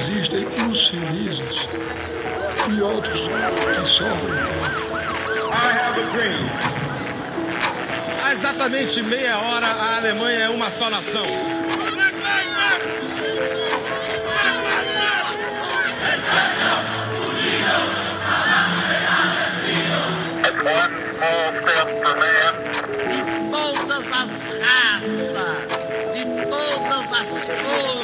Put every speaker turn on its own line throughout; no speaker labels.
existem uns felizes e outros que sofrem.
Há exatamente meia hora, a Alemanha é uma só nação.
de todas as raças, de todas as cores.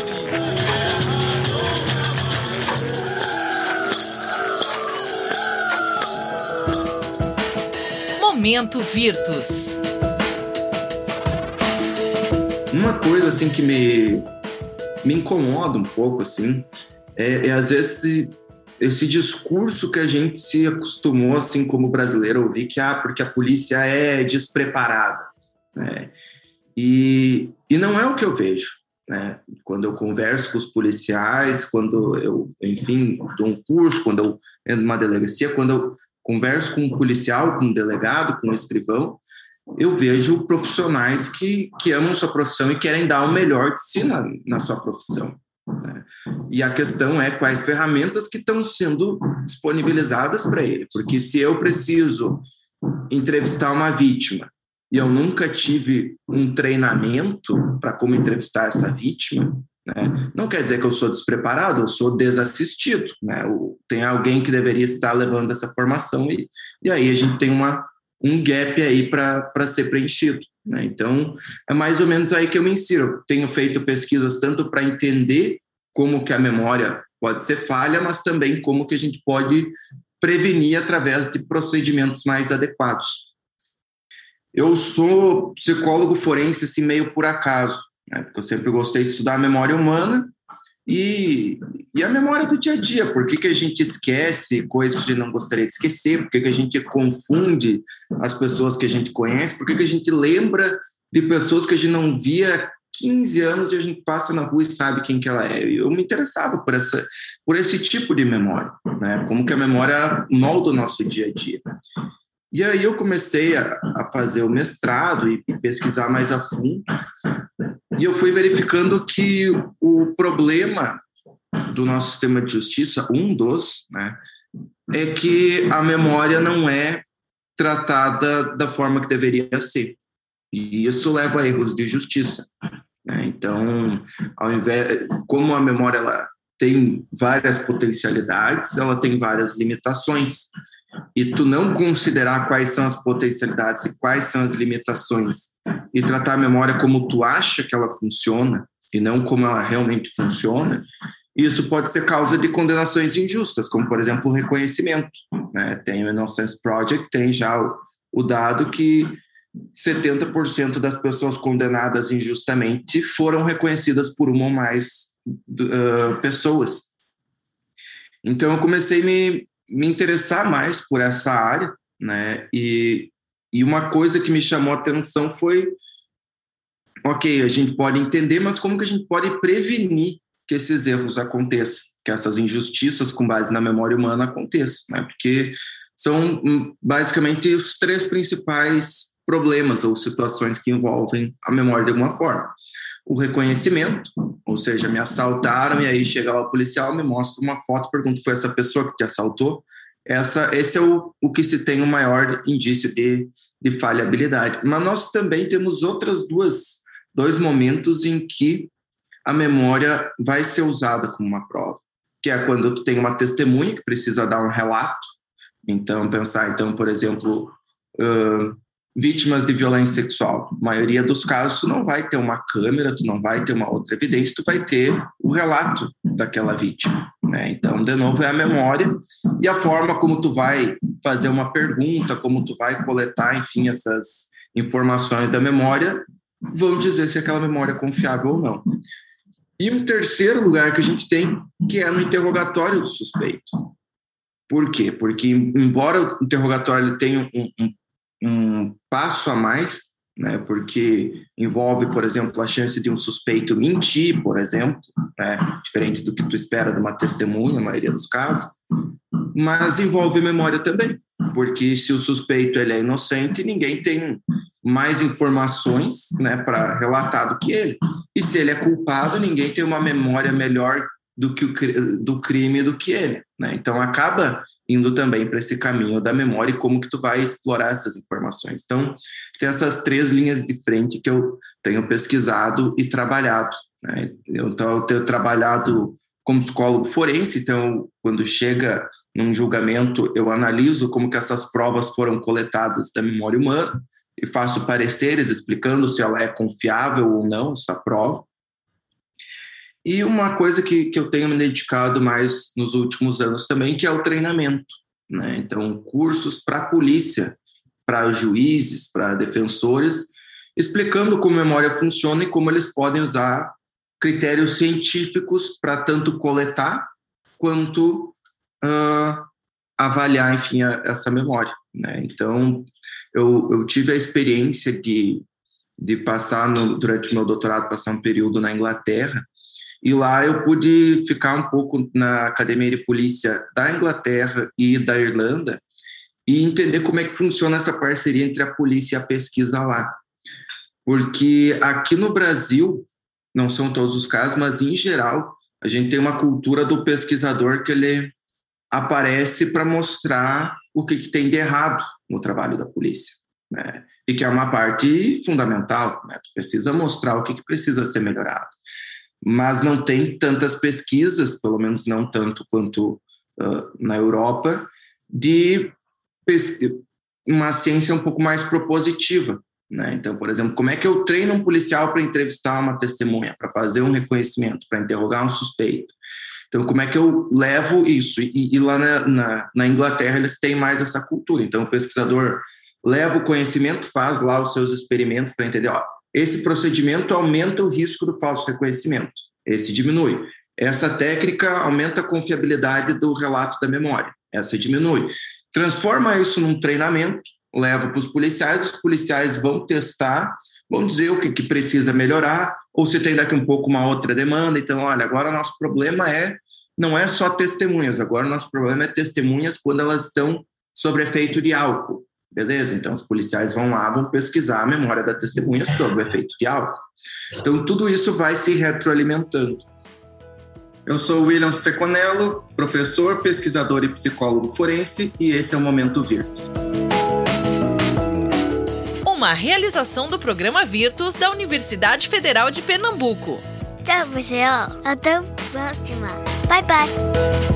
Momento Virtus.
Uma coisa assim que me, me incomoda um pouco assim é, é às vezes esse, esse discurso que a gente se acostumou assim como brasileiro a ouvir que ah porque a polícia é despreparada né? e, e não é o que eu vejo né? quando eu converso com os policiais quando eu enfim dou um curso quando eu entro numa delegacia quando eu converso com um policial com um delegado com um escrivão eu vejo profissionais que, que amam sua profissão e querem dar o melhor de si na, na sua profissão. Né? E a questão é quais ferramentas que estão sendo disponibilizadas para ele. Porque se eu preciso entrevistar uma vítima e eu nunca tive um treinamento para como entrevistar essa vítima, né? não quer dizer que eu sou despreparado, eu sou desassistido. Né? Tem alguém que deveria estar levando essa formação e, e aí a gente tem uma um gap aí para ser preenchido. Né? Então, é mais ou menos aí que eu me insiro. Eu tenho feito pesquisas tanto para entender como que a memória pode ser falha, mas também como que a gente pode prevenir através de procedimentos mais adequados. Eu sou psicólogo forense assim meio por acaso, né? porque eu sempre gostei de estudar a memória humana e, e a memória do dia a dia, por que, que a gente esquece coisas que a gente não gostaria de esquecer, por que, que a gente confunde as pessoas que a gente conhece, por que, que a gente lembra de pessoas que a gente não via há 15 anos e a gente passa na rua e sabe quem que ela é. Eu me interessava por, essa, por esse tipo de memória, né? como que a memória molda o nosso dia a dia. E aí eu comecei a, a fazer o mestrado e, e pesquisar mais a fundo, e eu fui verificando que o problema do nosso sistema de justiça, um dos, né, é que a memória não é tratada da forma que deveria ser. E isso leva a erros de justiça. Né? Então, ao invés, como a memória ela tem várias potencialidades, ela tem várias limitações e tu não considerar quais são as potencialidades e quais são as limitações e tratar a memória como tu acha que ela funciona e não como ela realmente funciona, isso pode ser causa de condenações injustas, como por exemplo o reconhecimento. Né? Tem o Innocence Project, tem já o, o dado que 70% das pessoas condenadas injustamente foram reconhecidas por uma ou mais uh, pessoas. Então eu comecei a me, me interessar mais por essa área, né? E, e uma coisa que me chamou a atenção foi, ok, a gente pode entender, mas como que a gente pode prevenir que esses erros aconteçam, que essas injustiças com base na memória humana aconteçam, né? Porque são hum, basicamente os três principais problemas ou situações que envolvem a memória de alguma forma. O reconhecimento, ou seja, me assaltaram e aí chega o policial, me mostra uma foto, pergunta foi essa pessoa que te assaltou? Essa, esse é o, o que se tem o maior indício de, de falhabilidade. Mas nós também temos outras duas dois momentos em que a memória vai ser usada como uma prova, que é quando tu tem uma testemunha que precisa dar um relato. Então pensar, então por exemplo, uh, vítimas de violência sexual. A maioria dos casos, tu não vai ter uma câmera, tu não vai ter uma outra evidência, tu vai ter o relato daquela vítima. Né? Então, de novo, é a memória e a forma como tu vai fazer uma pergunta, como tu vai coletar, enfim, essas informações da memória, vão dizer se aquela memória é confiável ou não. E um terceiro lugar que a gente tem, que é no interrogatório do suspeito. Por quê? Porque, embora o interrogatório tenha um, um um passo a mais, né, porque envolve, por exemplo, a chance de um suspeito mentir, por exemplo, né, diferente do que tu espera de uma testemunha, na maioria dos casos, mas envolve memória também, porque se o suspeito ele é inocente, ninguém tem mais informações né, para relatar do que ele, e se ele é culpado, ninguém tem uma memória melhor do que o do crime do que ele, né? Então acaba indo também para esse caminho da memória e como que tu vai explorar essas informações. Então, tem essas três linhas de frente que eu tenho pesquisado e trabalhado. Né? Eu, então, eu tenho trabalhado como psicólogo forense, então, quando chega num julgamento, eu analiso como que essas provas foram coletadas da memória humana e faço pareceres explicando se ela é confiável ou não, essa prova. E uma coisa que, que eu tenho me dedicado mais nos últimos anos também, que é o treinamento. Né? Então, cursos para polícia, para juízes, para defensores, explicando como a memória funciona e como eles podem usar critérios científicos para tanto coletar quanto uh, avaliar, enfim, a, essa memória. Né? Então, eu, eu, tive a experiência de, de passar, no, durante o meu doutorado, passar um período na Inglaterra, e lá eu pude ficar um pouco na Academia de Polícia da Inglaterra e da Irlanda e entender como é que funciona essa parceria entre a polícia e a pesquisa lá. Porque aqui no Brasil, não são todos os casos, mas em geral, a gente tem uma cultura do pesquisador que ele aparece para mostrar o que, que, tem de errado no trabalho da polícia. Né? E que é uma parte fundamental, né? Precisa mostrar o que, que precisa ser melhorado mas não tem tantas pesquisas, pelo menos não tanto quanto uh, na Europa, de uma ciência um pouco mais propositiva. Né? Então, por exemplo, como é que eu treino um policial para entrevistar uma testemunha, para fazer um reconhecimento, para interrogar um suspeito? Então, como é que eu levo isso? E, e lá na, na, na, Inglaterra eles têm mais essa cultura. Então, o pesquisador leva o conhecimento, faz lá os seus experimentos para entender, ó, esse procedimento aumenta o risco do falso reconhecimento, esse diminui. Essa técnica aumenta a confiabilidade do relato da memória, essa diminui. Transforma isso num treinamento, leva para os policiais, os policiais vão testar, vão dizer o que, que precisa melhorar, ou se tem daqui um pouco uma outra demanda. Então, olha, agora nosso problema é não é só testemunhas, agora nosso problema é testemunhas quando elas estão sob efeito de álcool. Beleza? Então, os policiais vão lá, vão pesquisar a memória da testemunha sobre o efeito de álcool. Então, tudo isso vai se retroalimentando. Eu sou o William Seconello, professor, pesquisador e psicólogo forense, e esse é o Momento Virtus.
Uma realização do programa Virtus da Universidade Federal de Pernambuco.
Tchau, pessoal. Até a próxima. Bye, bye.